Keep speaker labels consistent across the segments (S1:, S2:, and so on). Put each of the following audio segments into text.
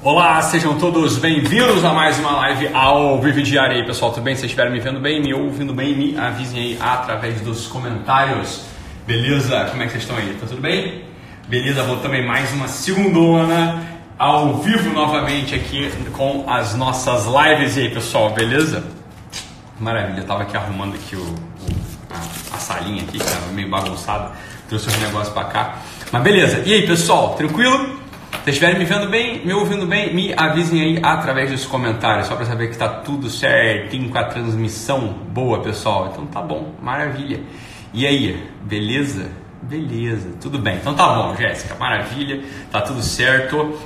S1: Olá, sejam todos bem-vindos a mais uma live ao Vive Diário aí, pessoal. Tudo bem? Vocês estiverem me vendo bem, me ouvindo bem, me avisem aí através dos comentários. Beleza? Como é que vocês estão aí? Tá tudo bem? Beleza, vou também mais uma segundona ao vivo novamente aqui com as nossas lives e aí, pessoal, beleza? Maravilha, eu tava aqui arrumando aqui o, o a, a, salinha aqui, que tava meio bagunçada, trouxe os negócios pra cá. Mas beleza, e aí, pessoal, tranquilo? Se estiverem me vendo bem, me ouvindo bem, me avisem aí através dos comentários, só para saber que está tudo certinho com a transmissão boa, pessoal. Então tá bom, maravilha. E aí, beleza? Beleza, tudo bem. Então tá bom, Jéssica, maravilha, tá tudo certo.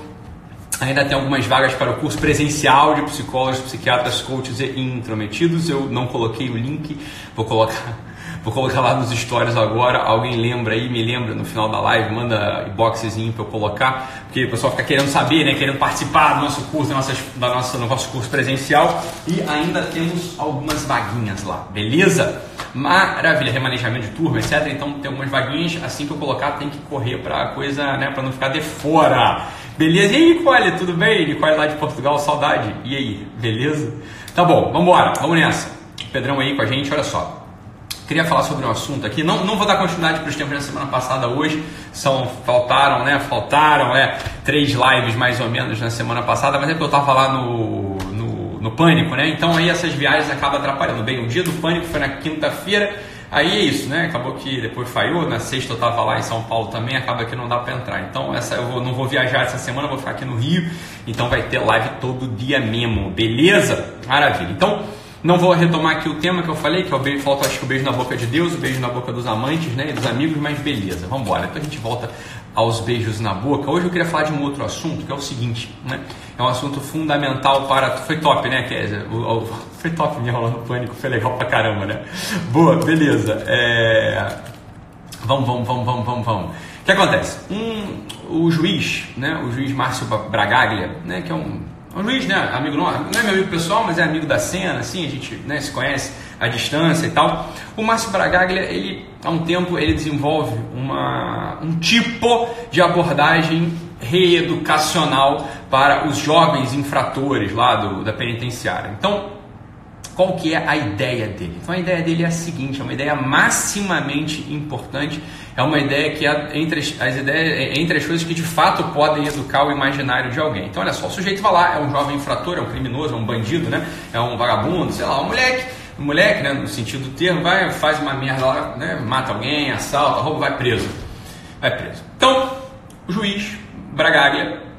S1: Ainda tem algumas vagas para o curso presencial de psicólogos, psiquiatras, coaches e intrometidos. Eu não coloquei o link, vou colocar Vou colocar lá nos stories agora. Alguém lembra aí, me lembra no final da live, manda inboxzinho para eu colocar, porque o pessoal fica querendo saber, né, querendo participar do nosso curso, da nossa, da nossa, do nosso curso presencial. E ainda temos algumas vaguinhas lá, beleza? Maravilha, remanejamento de turma, etc. Então tem algumas vaguinhas. Assim que eu colocar, tem que correr para coisa, né, para não ficar de fora. Beleza? E aí, Nicole, tudo bem? Nicole lá de Portugal, saudade. E aí, beleza? Tá bom, vamos embora, vamos nessa. Pedrão aí com a gente, olha só queria falar sobre um assunto aqui. Não, não vou dar continuidade para os tempos da semana passada hoje. São, faltaram, né? Faltaram, é, três lives mais ou menos na semana passada, mas é porque eu estava lá no, no, no, Pânico, né? Então aí essas viagens acabam atrapalhando. Bem, o dia do Pânico foi na quinta-feira. Aí é isso, né? Acabou que depois falhou. Na sexta eu estava lá em São Paulo também, acaba que não dá para entrar. Então essa eu vou, não vou viajar essa semana, vou ficar aqui no Rio. Então vai ter live todo dia mesmo, beleza? Maravilha. Então não vou retomar aqui o tema que eu falei, que é o beijo, falta acho que o beijo na boca de Deus, o beijo na boca dos amantes, né, e dos amigos, mas beleza, vamos embora. Então a gente volta aos beijos na boca. Hoje eu queria falar de um outro assunto, que é o seguinte, né? É um assunto fundamental para. Foi top, né, Kézia? O, o... Foi top minha aula no pânico, foi legal pra caramba, né? Boa, beleza. É... Vamos, vamos, vamos, vamos, vamos, vamos. O que acontece? Um, o juiz, né, o juiz Márcio Bragaglia, né, que é um o Luiz, né, amigo não, não é meu amigo pessoal, mas é amigo da cena, assim, a gente né, se conhece à distância e tal. O Márcio Bragaglia, ele, há um tempo, ele desenvolve uma, um tipo de abordagem reeducacional para os jovens infratores lá do, da penitenciária. Então, qual que é a ideia dele? Então, a ideia dele é a seguinte, é uma ideia maximamente importante é uma ideia que é entre as, as, ideias, é, entre as coisas que de fato podem educar o imaginário de alguém. Então, olha só, o sujeito vai lá, é um jovem infrator, é um criminoso, é um bandido, né? É um vagabundo, sei lá, um moleque, um moleque, né, no sentido do termo, vai, faz uma merda lá, né, mata alguém, assalta, rouba, vai preso. Vai preso. Então, o juiz Bragaglia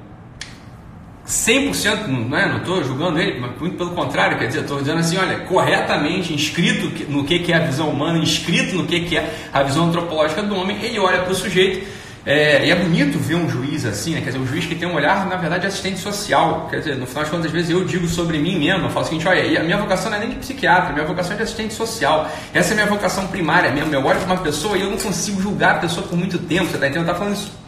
S1: 100%, não é? Não estou julgando ele, mas muito pelo contrário, quer dizer, estou dizendo assim, olha, corretamente inscrito no que, que é a visão humana, inscrito no que, que é a visão antropológica do homem, ele olha para o sujeito, é, e é bonito ver um juiz assim, né? quer dizer, um juiz que tem um olhar, na verdade, assistente social, quer dizer, no final das contas, às vezes eu digo sobre mim mesmo, eu falo o seguinte, olha, a minha vocação não é nem de psiquiatra, a minha vocação é de assistente social, essa é a minha vocação primária mesmo, eu olho para uma pessoa e eu não consigo julgar a pessoa por muito tempo, você está entendendo? Eu falando isso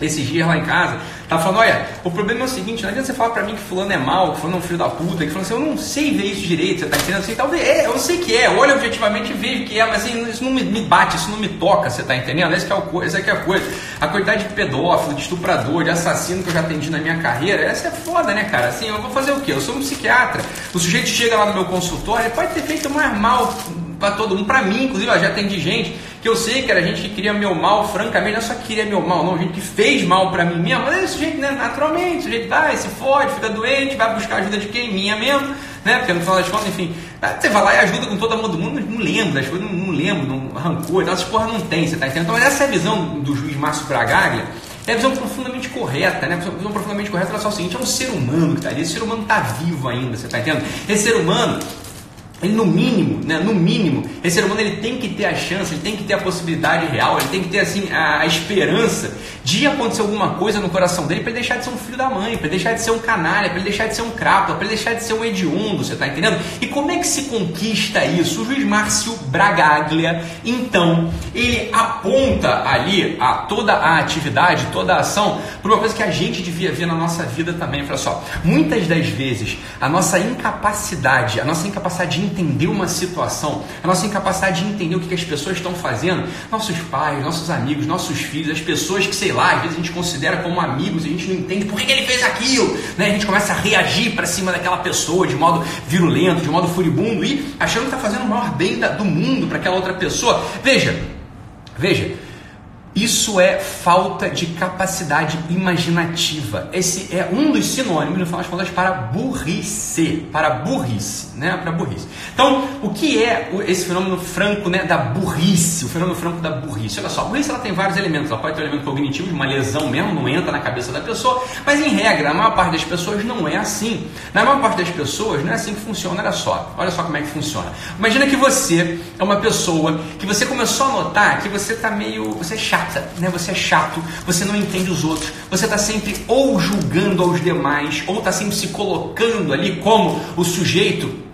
S1: esses dias lá em casa, tá falando, olha, o problema é o seguinte, não adianta você falar pra mim que fulano é mal, que fulano é um filho da puta, que fulano assim, eu não sei ver isso direito, você tá entendendo? Assim, talvez, é, eu sei que é, olha objetivamente e vejo que é, mas assim, isso não me, bate, isso não me toca, você tá entendendo? Essa, é, o, essa é, é a coisa. A quantidade de pedófilo, de estuprador, de assassino que eu já atendi na minha carreira, essa é foda, né, cara? Assim, eu vou fazer o quê? Eu sou um psiquiatra, o sujeito chega lá no meu consultório, ele pode ter feito mais mal para todo mundo, para mim, inclusive, eu já atendi gente que eu sei que era gente que queria meu mal, francamente, não é só queria meu mal, não, gente que fez mal para mim mesmo, mas esse jeito, né, naturalmente, o sujeito vai, se fode, fica doente, vai buscar ajuda de quem? Minha mesmo, né, porque no final das contas, enfim, você vai lá e ajuda com todo mundo, mundo não lembra das coisas, não, não lembro, não arrancou, essas porra não tem, você tá entendendo? Então, essa é a visão do juiz Márcio Bragaglia, é a visão profundamente correta, né? A visão profundamente correta é só o seguinte: é um ser humano que está ali, esse ser humano está vivo ainda, você está entendendo? Esse ser humano no mínimo, né, no mínimo, esse ser humano ele tem que ter a chance, ele tem que ter a possibilidade real, ele tem que ter assim a, a esperança de acontecer alguma coisa no coração dele para ele deixar de ser um filho da mãe, para ele deixar de ser um canalha, para ele deixar de ser um crápula, para ele deixar de ser um hediondo, você está entendendo? E como é que se conquista isso? O juiz Márcio Bragaglia, então, ele aponta ali a toda a atividade, toda a ação, para uma coisa que a gente devia ver na nossa vida também. Olha só, muitas das vezes a nossa incapacidade, a nossa incapacidade de entender uma situação, a nossa incapacidade de entender o que as pessoas estão fazendo, nossos pais, nossos amigos, nossos filhos, as pessoas que, sei lá, às vezes a gente considera como amigos e a gente não entende por que, ele fez aquilo né? A gente começa a reagir para cima daquela pessoa de modo virulento, de modo furibundo e achando que está fazendo o maior bem do mundo para aquela outra pessoa. Veja, veja, isso é falta de capacidade imaginativa. Esse é um dos sinônimos, no final das contas, para burrice. Para burrice, né? Para burrice. Então, o que é esse fenômeno franco né, da burrice? O fenômeno franco da burrice. Olha só, a burrice ela tem vários elementos. Ela pode ter um elemento cognitivo, de uma lesão mesmo, não entra na cabeça da pessoa. Mas, em regra, a maior parte das pessoas não é assim. Na maior parte das pessoas, não é assim que funciona. Olha só, olha só como é que funciona. Imagina que você é uma pessoa que você começou a notar que você está meio. Você é chato chata, né? Você é chato, você não entende os outros, você está sempre ou julgando aos demais, ou está sempre se colocando ali como o sujeito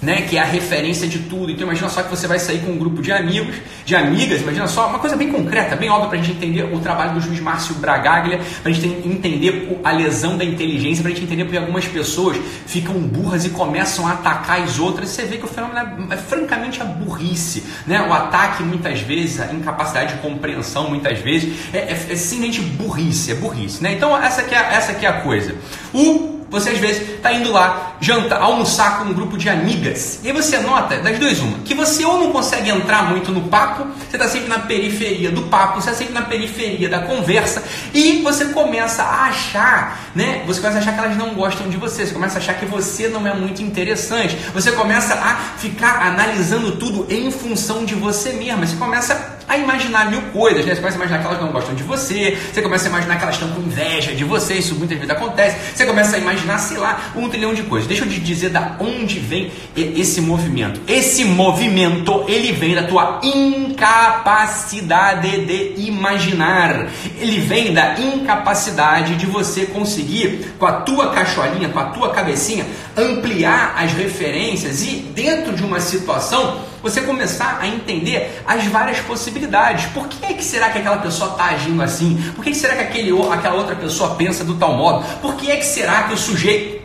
S1: né, que é a referência de tudo. Então imagina só que você vai sair com um grupo de amigos, de amigas, imagina só, uma coisa bem concreta, bem óbvia para a gente entender o trabalho do juiz Márcio Bragaglia, para a gente entender a lesão da inteligência, para a gente entender porque algumas pessoas ficam burras e começam a atacar as outras. Você vê que o fenômeno é, é francamente a burrice, né? o ataque muitas vezes, a incapacidade de compreensão muitas vezes, é, é, é simplesmente burrice, é burrice. Né? Então essa é, essa é a coisa. O você às vezes está indo lá jantar, almoçar com um grupo de amigas. E aí você nota, das duas uma, que você ou não consegue entrar muito no papo, você está sempre na periferia do papo, você está sempre na periferia da conversa, e você começa a achar, né? Você começa a achar que elas não gostam de você, você começa a achar que você não é muito interessante, você começa a ficar analisando tudo em função de você mesmo, você começa a imaginar mil coisas, né? Você começa a imaginar que elas não gostam de você, você começa a imaginar que elas estão com inveja de você, isso muitas vezes acontece, você começa a imaginar, sei lá, um trilhão de coisas. Deixa eu te dizer da onde vem esse movimento. Esse movimento, ele vem da tua incapacidade de imaginar. Ele vem da incapacidade de você conseguir, com a tua cacholinha, com a tua cabecinha, ampliar as referências e dentro de uma situação você começar a entender as várias possibilidades. Por que, é que será que aquela pessoa está agindo assim? Por que, que será que aquele, aquela outra pessoa pensa do tal modo? Por que é que será que o sujeito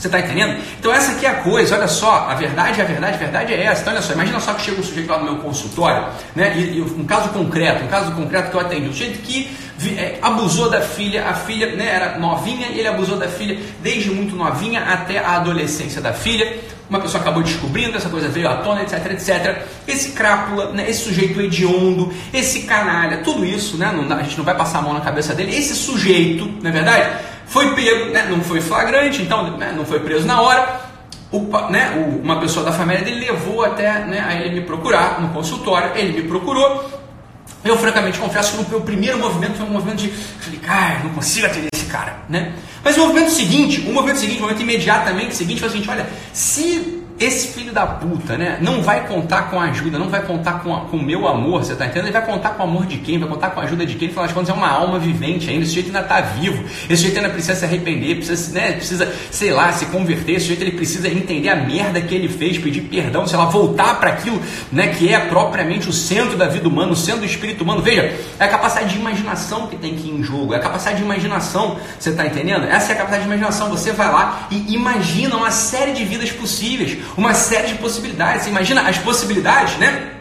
S1: você está entendendo? Então essa aqui é a coisa, olha só, a verdade, a verdade, a verdade é essa. Então olha só, imagina só que chega um sujeito lá no meu consultório, né? E, e um caso concreto, um caso concreto que eu atendi, um sujeito que é, abusou da filha, a filha né, era novinha e ele abusou da filha desde muito novinha até a adolescência da filha uma pessoa acabou descobrindo, essa coisa veio à tona, etc, etc. Esse crápula, né, esse sujeito hediondo, esse canalha, tudo isso, né, não, a gente não vai passar a mão na cabeça dele, esse sujeito, não é verdade? Foi pego, né, não foi flagrante, então né, não foi preso na hora. O, né, uma pessoa da família dele levou até né, a ele me procurar no consultório, ele me procurou. Eu francamente confesso que o primeiro movimento foi um movimento de, falei, cara, não consigo atender esse cara, né? Mas o movimento seguinte, o movimento seguinte, o movimento imediatamente seguinte foi o seguinte, olha, se esse filho da puta, né, não vai contar com a ajuda, não vai contar com, com o meu amor, você tá entendendo? Ele vai contar com o amor de quem? Vai contar com a ajuda de quem? Afinal das contas, é uma alma vivente ainda, esse sujeito ainda tá vivo, esse sujeito ainda precisa se arrepender, precisa, né, precisa, sei lá, se converter, esse sujeito ele precisa entender a merda que ele fez, pedir perdão, sei lá, voltar para aquilo, né, que é propriamente o centro da vida humana, o centro do espírito humano. Veja, é a capacidade de imaginação que tem que ir em jogo, é a capacidade de imaginação, você tá entendendo? Essa é a capacidade de imaginação, você vai lá e imagina uma série de vidas possíveis uma série de possibilidades. Imagina as possibilidades, né?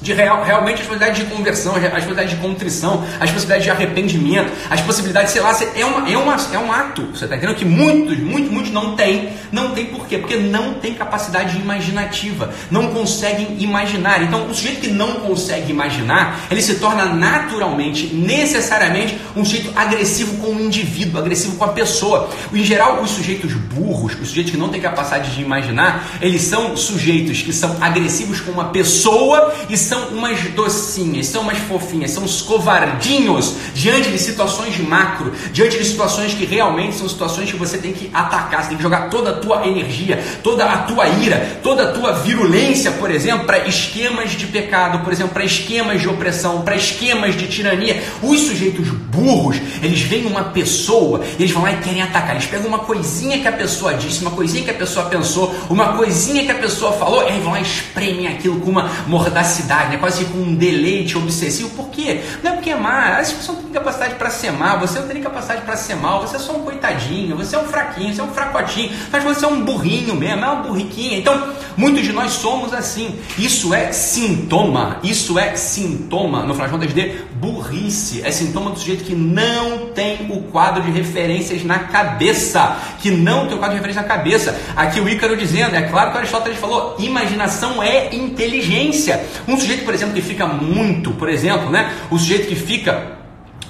S1: De real, realmente as possibilidades de conversão, as possibilidades de contrição, as possibilidades de arrependimento, as possibilidades, sei lá, é, uma, é, uma, é um ato, você está entendendo? Que muitos, muitos, muitos não têm, não tem por quê? Porque não tem capacidade imaginativa, não conseguem imaginar. Então, o sujeito que não consegue imaginar, ele se torna naturalmente, necessariamente, um sujeito agressivo com o indivíduo, agressivo com a pessoa. Em geral, os sujeitos burros, os sujeitos que não têm capacidade de imaginar, eles são sujeitos que são agressivos com uma pessoa e são umas docinhas, são umas fofinhas, são os covardinhos diante de situações macro, diante de situações que realmente são situações que você tem que atacar, você tem que jogar toda a tua energia, toda a tua ira, toda a tua virulência, por exemplo, para esquemas de pecado, por exemplo, para esquemas de opressão, para esquemas de tirania. Os sujeitos burros, eles veem uma pessoa, eles vão lá e querem atacar. Eles pegam uma coisinha que a pessoa disse, uma coisinha que a pessoa pensou, uma coisinha que a pessoa falou, e aí vão lá e espremem aquilo com uma mordacidade né? quase com um deleite obsessivo. Por quê? Não é porque é má, as pessoas não têm capacidade para ser má, você não tem capacidade para ser mal, você é só um coitadinho, você é um fraquinho, você é um fracotinho, mas você é um burrinho mesmo, é uma burriquinha. Então, muitos de nós somos assim. Isso é sintoma, isso é sintoma, no final das contas, de burrice, é sintoma do sujeito que não tem o quadro de referências na cabeça, que não tem o quadro de referência na cabeça. Aqui o Ícaro dizendo, é claro que Aristóteles falou, imaginação é inteligência. Um sujeito, por exemplo, que fica muito, por exemplo, né, o sujeito que fica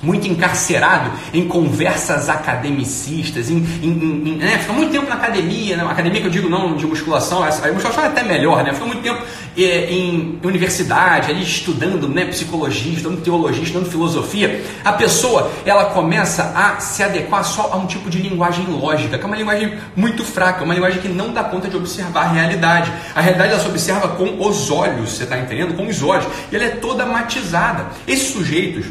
S1: muito encarcerado em conversas academicistas, em, em, em né? fica muito tempo na academia, né? academia que eu digo não de musculação, a musculação é até melhor, né? fica muito tempo é, em universidade, ali estudando né, psicologia, estudando teologia, estudando filosofia, a pessoa ela começa a se adequar só a um tipo de linguagem lógica, que é uma linguagem muito fraca, uma linguagem que não dá conta de observar a realidade. A realidade ela se observa com os olhos, você está entendendo? Com os olhos. E ela é toda matizada. Esses sujeitos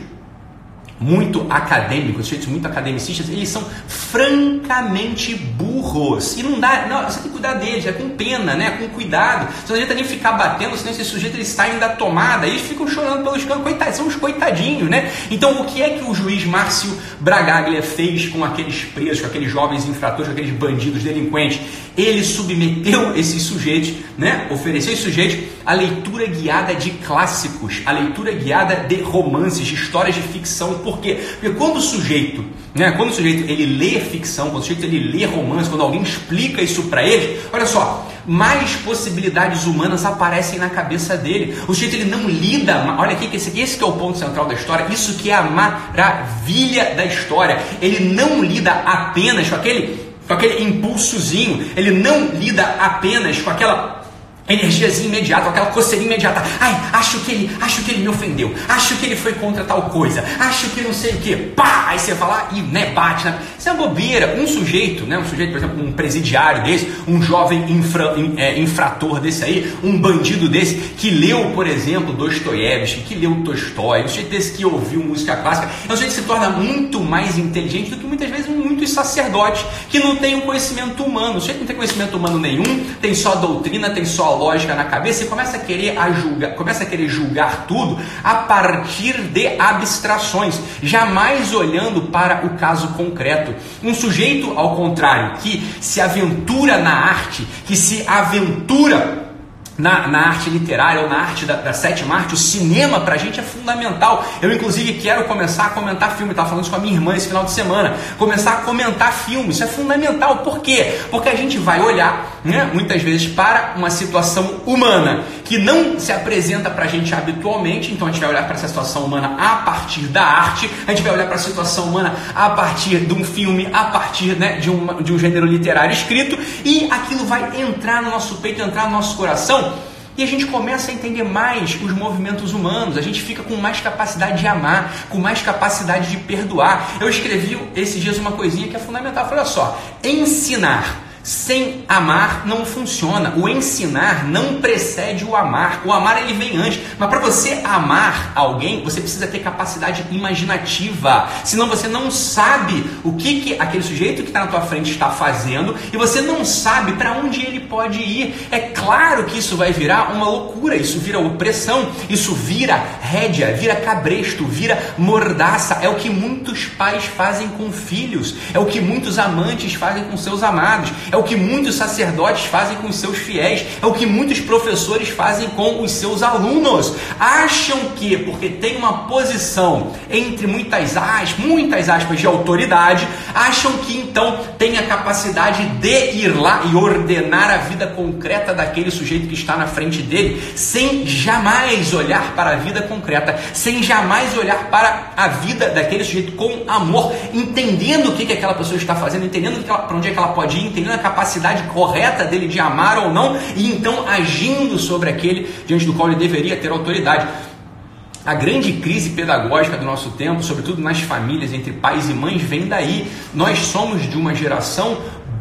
S1: muito acadêmicos, sujeitos muito academicistas, eles são francamente burros. E não dá, não, você tem que cuidar deles, é com pena, né? com cuidado. Você não adianta nem ficar batendo, senão esse sujeito eles saem da tomada, eles ficam chorando pelos cantos, coitados, são os coitadinhos, né? Então o que é que o juiz Márcio Bragaglia fez com aqueles presos, com aqueles jovens infratores, com aqueles bandidos, delinquentes? Ele submeteu esses sujeitos, né? Ofereceu esses sujeitos a leitura guiada de clássicos, a leitura guiada de romances, de histórias de ficção por quê? Porque quando o sujeito, né, quando o sujeito ele lê ficção, quando o sujeito ele lê romance, quando alguém explica isso para ele, olha só, mais possibilidades humanas aparecem na cabeça dele. O sujeito ele não lida, olha aqui que esse, esse que é o ponto central da história, isso que é a maravilha da história. Ele não lida apenas com aquele com aquele impulsozinho, ele não lida apenas com aquela energiazinha imediata, aquela coceirinha imediata. Ai, acho que ele, acho que ele me ofendeu. Acho que ele foi contra tal coisa. Acho que não sei o que. Pá! Aí você fala e né, bate. Né? Isso é uma bobeira. Um sujeito, né, um sujeito, por exemplo, um presidiário desse, um jovem infra, é, infrator desse aí, um bandido desse que leu, por exemplo, Dostoiévski, que leu Tolstói, um sujeito desse que ouviu música clássica, é um sujeito que se torna muito mais inteligente do que muitas vezes muitos sacerdotes que não têm um conhecimento humano. O sujeito não tem conhecimento humano nenhum, tem só doutrina, tem só lógica na cabeça e começa a querer a julgar, começa a querer julgar tudo a partir de abstrações, jamais olhando para o caso concreto. Um sujeito, ao contrário, que se aventura na arte, que se aventura na, na, arte literária ou na arte da, da sétima arte, o cinema pra gente é fundamental. Eu, inclusive, quero começar a comentar filme, estava falando isso com a minha irmã esse final de semana. Começar a comentar filme, isso é fundamental. Por quê? Porque a gente vai olhar, né, muitas vezes, para uma situação humana que não se apresenta pra gente habitualmente, então a gente vai olhar para essa situação humana a partir da arte, a gente vai olhar para a situação humana a partir de um filme, a partir né, de, uma, de um gênero literário escrito, e aquilo vai entrar no nosso peito, entrar no nosso coração. E a gente começa a entender mais os movimentos humanos, a gente fica com mais capacidade de amar, com mais capacidade de perdoar. Eu escrevi esses dias uma coisinha que é fundamental. Olha só, ensinar sem amar não funciona. O ensinar não precede o amar. O amar ele vem antes. Mas para você amar alguém, você precisa ter capacidade imaginativa. Senão você não sabe o que, que aquele sujeito que está na tua frente está fazendo e você não sabe para onde ele pode ir. É claro que isso vai virar uma loucura. Isso vira opressão. Isso vira rédea, vira cabresto, vira mordaça. É o que muitos pais fazem com filhos. É o que muitos amantes fazem com seus amados. É é o que muitos sacerdotes fazem com os seus fiéis, é o que muitos professores fazem com os seus alunos. Acham que, porque tem uma posição entre muitas aspas, muitas aspas de autoridade, acham que então tem a capacidade de ir lá e ordenar a vida concreta daquele sujeito que está na frente dele, sem jamais olhar para a vida concreta, sem jamais olhar para a vida daquele sujeito com amor, entendendo o que, que aquela pessoa está fazendo, entendendo para onde é que ela pode ir, entendendo a capacidade correta dele de amar ou não, e então agindo sobre aquele diante do qual ele deveria ter autoridade. A grande crise pedagógica do nosso tempo, sobretudo nas famílias entre pais e mães, vem daí. Nós somos de uma geração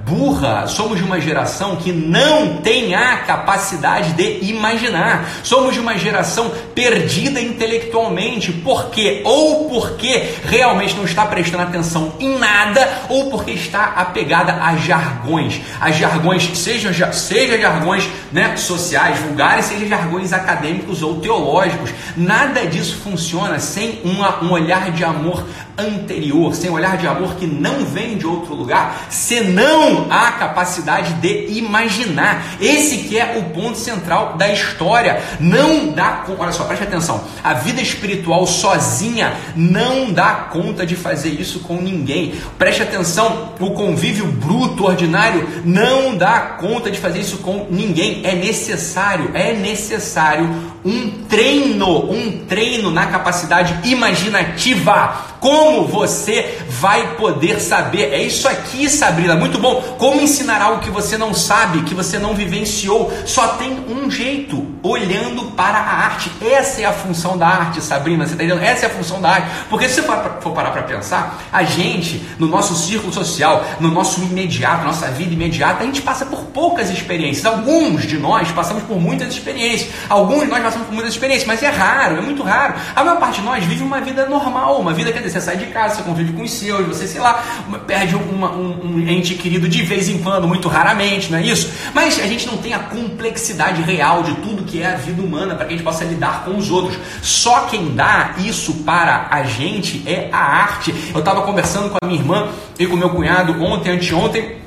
S1: burra, somos de uma geração que não tem a capacidade de imaginar. Somos de uma geração perdida intelectualmente. Por quê? Ou porque realmente não está prestando atenção em nada, ou porque está apegada a jargões. A jargões, seja, seja jargões né, sociais, vulgares, seja jargões acadêmicos ou teológicos. Nada disso funciona sem uma, um olhar de amor anterior, sem olhar de amor que não vem de outro lugar, senão a capacidade de imaginar. Esse que é o ponto central da história. Não dá, olha só, preste atenção. A vida espiritual sozinha não dá conta de fazer isso com ninguém. Preste atenção, o convívio bruto, ordinário, não dá conta de fazer isso com ninguém. É necessário, é necessário um treino, um treino na capacidade imaginativa. Como você vai poder saber? É isso aqui, Sabrina, muito bom. Como ensinar algo que você não sabe, que você não vivenciou? Só tem um jeito, olhando para a arte. Essa é a função da arte, Sabrina, você está entendendo? Essa é a função da arte. Porque se você for parar para pensar, a gente, no nosso círculo social, no nosso imediato, nossa vida imediata, a gente passa por poucas experiências. Alguns de nós passamos por muitas experiências. Alguns de nós passamos por muitas experiências, mas é raro, é muito raro. A maior parte de nós vive uma vida normal, uma vida, quer dizer, você sai de casa, você convive com os seus, você, sei lá, perde uma, um, um ente querido de vez em quando, muito raramente, não é isso? Mas a gente não tem a complexidade real de tudo que é a vida humana para que a gente possa lidar com os outros. Só quem dá isso para a gente é a arte. Eu estava conversando com a minha irmã e com meu cunhado ontem, anteontem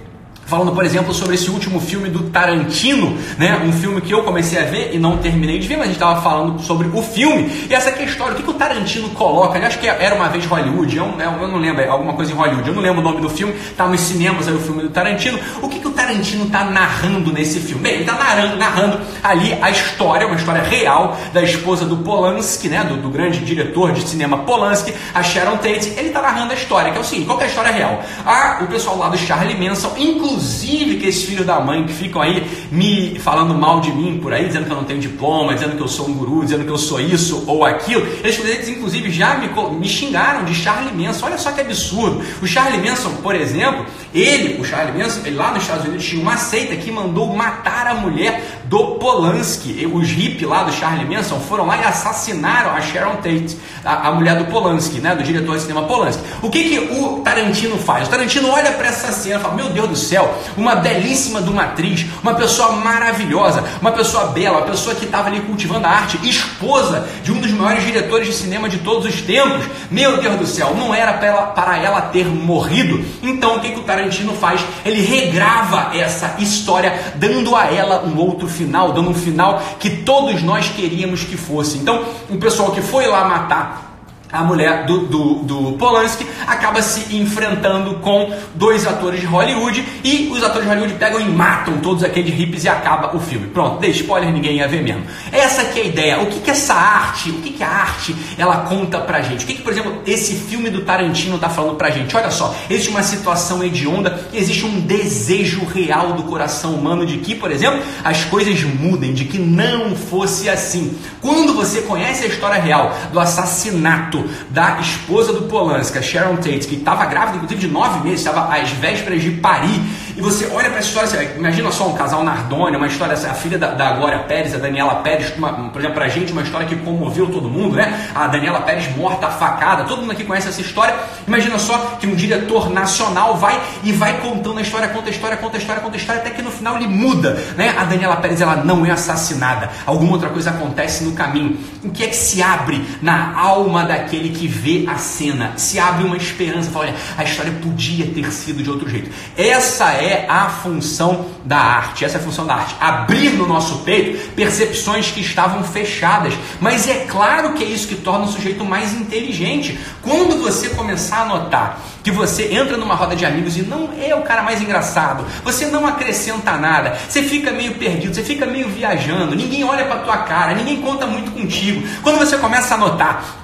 S1: falando, por exemplo, sobre esse último filme do Tarantino, né? Um filme que eu comecei a ver e não terminei de ver, mas a gente estava falando sobre o filme. E essa é história, o que, que o Tarantino coloca? Eu acho que era uma vez Hollywood, eu, eu, não lembro, é alguma coisa em Hollywood, eu não lembro o nome do filme, tá nos cinemas aí o filme do Tarantino. O que, que o Tarantino está narrando nesse filme? Bem, ele está narrando, narrando, ali a história, uma história real da esposa do Polanski, né? Do, do grande diretor de cinema Polanski, a Sharon Tate. Ele está narrando a história, que é o seguinte: qual é a história real? Ah, o pessoal lá do Charlie Manson, inclusive inclusive que esses filhos da mãe que ficam aí me falando mal de mim por aí, dizendo que eu não tenho diploma, dizendo que eu sou um guru, dizendo que eu sou isso ou aquilo, eles, eles inclusive já me, me xingaram de Charlie Manson. Olha só que absurdo. O Charlie Manson, por exemplo, ele, o Charlie Manson, ele lá nos Estados Unidos tinha uma seita que mandou matar a mulher do Polanski. Os hippies lá do Charlie Manson foram lá e assassinaram a Sharon Tate, a, a mulher do Polanski, né, do diretor de cinema Polanski. O que, que o Tarantino faz? O Tarantino olha para essa cena e fala: Meu Deus do céu, uma belíssima de uma atriz, uma pessoa maravilhosa, uma pessoa bela, uma pessoa que estava ali cultivando a arte, esposa de um dos maiores diretores de cinema de todos os tempos. Meu Deus do céu, não era para ela, para ela ter morrido. Então o que, que o Tarantino faz? Ele regrava essa história, dando a ela um outro final, dando um final que todos nós queríamos que fosse. Então, o pessoal que foi lá matar a mulher do, do, do, Polanski acaba se enfrentando com dois atores de Hollywood e os atores de Hollywood pegam e matam todos aqueles hippies e acaba o filme. Pronto, dei spoiler, ninguém ia ver mesmo. Essa que é a ideia. O que, que essa arte, o que, que a arte ela conta pra gente? O que, que, por exemplo, esse filme do Tarantino tá falando pra gente? Olha só, existe uma situação hedionda e existe um desejo real do coração humano de que, por exemplo, as coisas mudem, de que não fosse assim. Quando você conhece a história real do assassinato da esposa do Polanski, Sharon Tate, que estava grávida, inclusive de nove meses, estava às vésperas de parir, e você olha para essa história, você, imagina só um casal Nardoni, uma história, a filha da, da Glória Pérez, a Daniela Pérez, uma, por exemplo, para a gente, uma história que comoveu todo mundo, né? A Daniela Pérez morta, facada, todo mundo aqui conhece essa história. Imagina só que um diretor nacional vai e vai contando a história, conta a história, conta a história, conta a história, até que no final ele muda, né? A Daniela Pérez, ela não é assassinada, alguma outra coisa acontece no caminho. O que é que se abre na alma daquele aquele que vê a cena. Se abre uma esperança, fala, olha, a história podia ter sido de outro jeito. Essa é a função da arte, essa é a função da arte. Abrir no nosso peito percepções que estavam fechadas. Mas é claro que é isso que torna o sujeito mais inteligente. Quando você começar a notar que você entra numa roda de amigos e não é o cara mais engraçado, você não acrescenta nada, você fica meio perdido, você fica meio viajando, ninguém olha para tua cara, ninguém conta muito contigo. Quando você começa a notar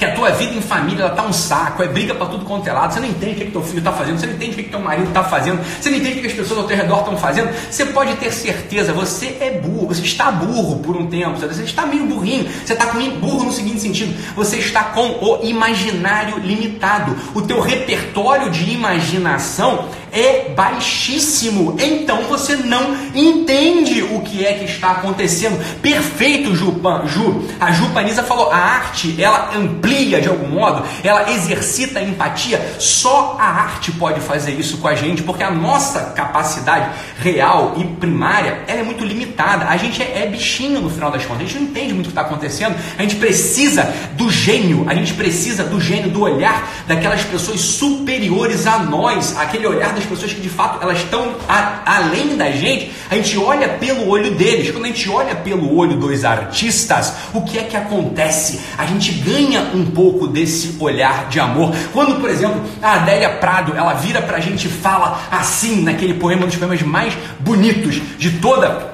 S1: que a tua vida em família ela tá um saco, é briga para tudo quanto é lado, você não entende o que, que teu filho está fazendo, você não entende o que, que teu marido está fazendo, você não entende o que as pessoas ao teu redor estão fazendo, você pode ter certeza, você é burro, você está burro por um tempo, você está meio burrinho, você está burro no seguinte sentido, você está com o imaginário limitado, o teu repertório de imaginação é baixíssimo. Então você não entende o que é que está acontecendo. Perfeito, Ju. Ju. A Ju Panisa falou: a arte ela amplia de algum modo, ela exercita a empatia. Só a arte pode fazer isso com a gente, porque a nossa capacidade real e primária ela é muito limitada. A gente é, é bichinho no final das contas. A gente não entende muito o que está acontecendo. A gente precisa do gênio. A gente precisa do gênio, do olhar daquelas pessoas superiores a nós, aquele olhar das pessoas que de fato elas estão a, além da gente. A gente olha pelo olho deles. Quando a gente olha pelo olho dos artistas, o que é que acontece? A gente ganha um pouco desse olhar de amor. Quando, por exemplo, a Adélia Prado, ela vira pra gente e fala assim, naquele poema, um dos poemas mais bonitos de toda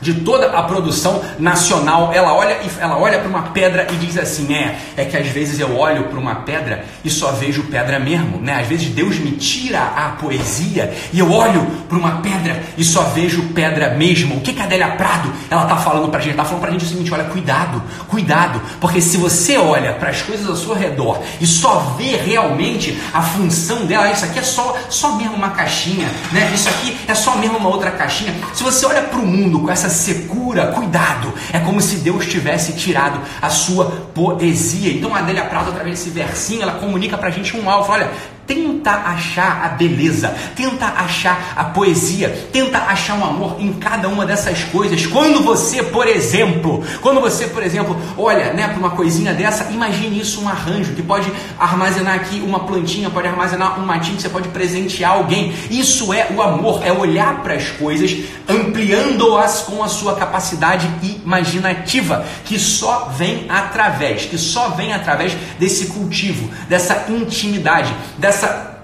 S1: de toda a produção nacional, ela olha ela olha para uma pedra e diz assim, é, é que às vezes eu olho para uma pedra e só vejo pedra mesmo, né? Às vezes Deus me tira a poesia e eu olho para uma pedra e só vejo pedra mesmo. O que que a Adélia Prado ela tá falando para a gente? Tá falando para a gente o seguinte, olha, cuidado, cuidado, porque se você olha para as coisas ao seu redor e só vê realmente a função dela, isso aqui é só só mesmo uma caixinha, né? Isso aqui é só mesmo uma outra caixinha. Se você olha para o mundo com essa essa secura, cuidado, é como se Deus tivesse tirado a sua poesia. Então a Adélia Prado, através desse versinho, ela comunica pra gente um alvo. Olha, Tenta achar a beleza, tenta achar a poesia, tenta achar um amor em cada uma dessas coisas. Quando você, por exemplo, quando você, por exemplo, olha, né, para uma coisinha dessa, imagine isso um arranjo que pode armazenar aqui uma plantinha, pode armazenar um matinho você pode presentear alguém. Isso é o amor, é olhar para as coisas, ampliando-as com a sua capacidade imaginativa, que só vem através, que só vem através desse cultivo, dessa intimidade, dessa dessa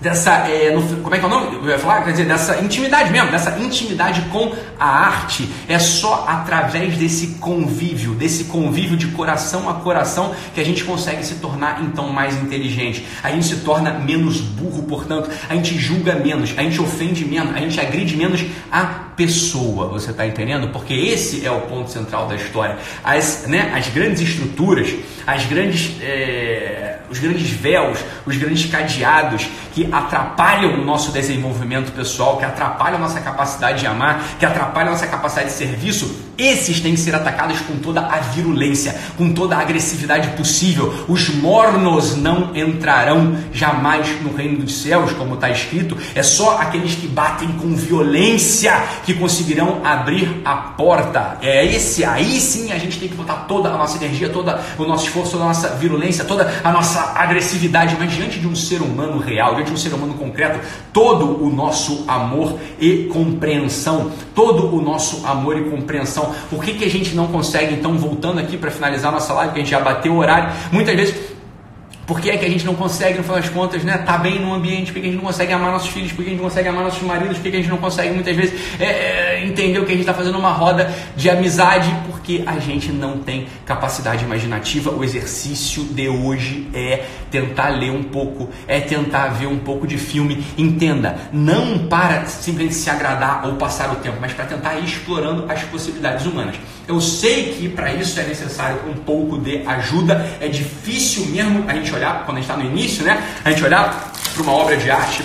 S1: dessa é, no, como é que é o nome? Eu ia falar, quer dizer, dessa intimidade mesmo, dessa intimidade com a arte. É só através desse convívio, desse convívio de coração a coração que a gente consegue se tornar então mais inteligente. A gente se torna menos burro, portanto, a gente julga menos, a gente ofende menos, a gente agride menos a pessoa. Você está entendendo? Porque esse é o ponto central da história. As, né, as grandes estruturas, as grandes é, os grandes véus, os grandes cadeados que atrapalham o nosso desenvolvimento pessoal, que atrapalham a nossa capacidade de amar, que atrapalham a nossa capacidade de serviço, esses têm que ser atacados com toda a virulência, com toda a agressividade possível. Os mornos não entrarão jamais no reino dos céus, como está escrito. É só aqueles que batem com violência que conseguirão abrir a porta. É esse aí sim a gente tem que botar toda a nossa energia, todo o nosso esforço, toda a nossa virulência, toda a nossa agressividade, mas diante de um ser humano real, diante de um ser humano concreto, todo o nosso amor e compreensão, todo o nosso amor e compreensão. Por que, que a gente não consegue, então, voltando aqui para finalizar nossa live, que a gente já bateu o horário, muitas vezes por que é que a gente não consegue, no final das contas, né, tá bem no ambiente? Por que a gente não consegue amar nossos filhos? Por que a gente não consegue amar nossos maridos? Por que a gente não consegue, muitas vezes, é, é, entender o que a gente está fazendo uma roda de amizade? Porque a gente não tem capacidade imaginativa. O exercício de hoje é tentar ler um pouco, é tentar ver um pouco de filme. Entenda, não para simplesmente se agradar ou passar o tempo, mas para tentar ir explorando as possibilidades humanas. Eu sei que para isso é necessário um pouco de ajuda, é difícil mesmo a gente olhar, quando a gente está no início, né? A gente olhar para uma obra de arte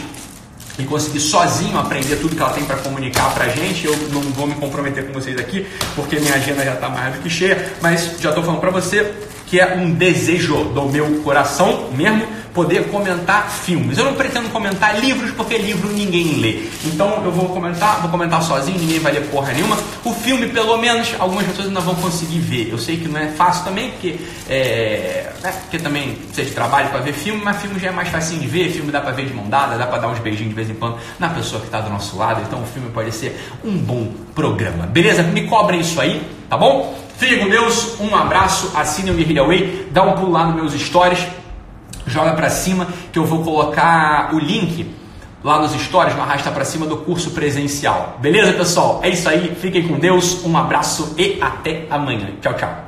S1: e conseguir sozinho aprender tudo que ela tem para comunicar para a gente. Eu não vou me comprometer com vocês aqui, porque minha agenda já está mais do que cheia, mas já estou falando para você que é um desejo do meu coração mesmo poder comentar filmes. Eu não pretendo comentar livros porque livro ninguém lê. Então eu vou comentar, vou comentar sozinho, ninguém vai ler porra nenhuma. O filme, pelo menos, algumas pessoas ainda vão conseguir ver. Eu sei que não é fácil também, porque, é, né, porque também precisa de trabalho para ver filme, mas filme já é mais fácil de ver. Filme dá para ver de mão dada, dá para dar uns beijinhos de vez em quando na pessoa que está do nosso lado. Então o filme pode ser um bom programa. Beleza? Me cobrem isso aí, tá bom? Fique com Deus, um abraço, assine o Guerrilla Way, dá um pulo lá nos meus stories joga para cima que eu vou colocar o link lá nos stories, no arrasta para cima do curso presencial. Beleza, pessoal? É isso aí. Fiquem com Deus. Um abraço e até amanhã. Tchau, tchau.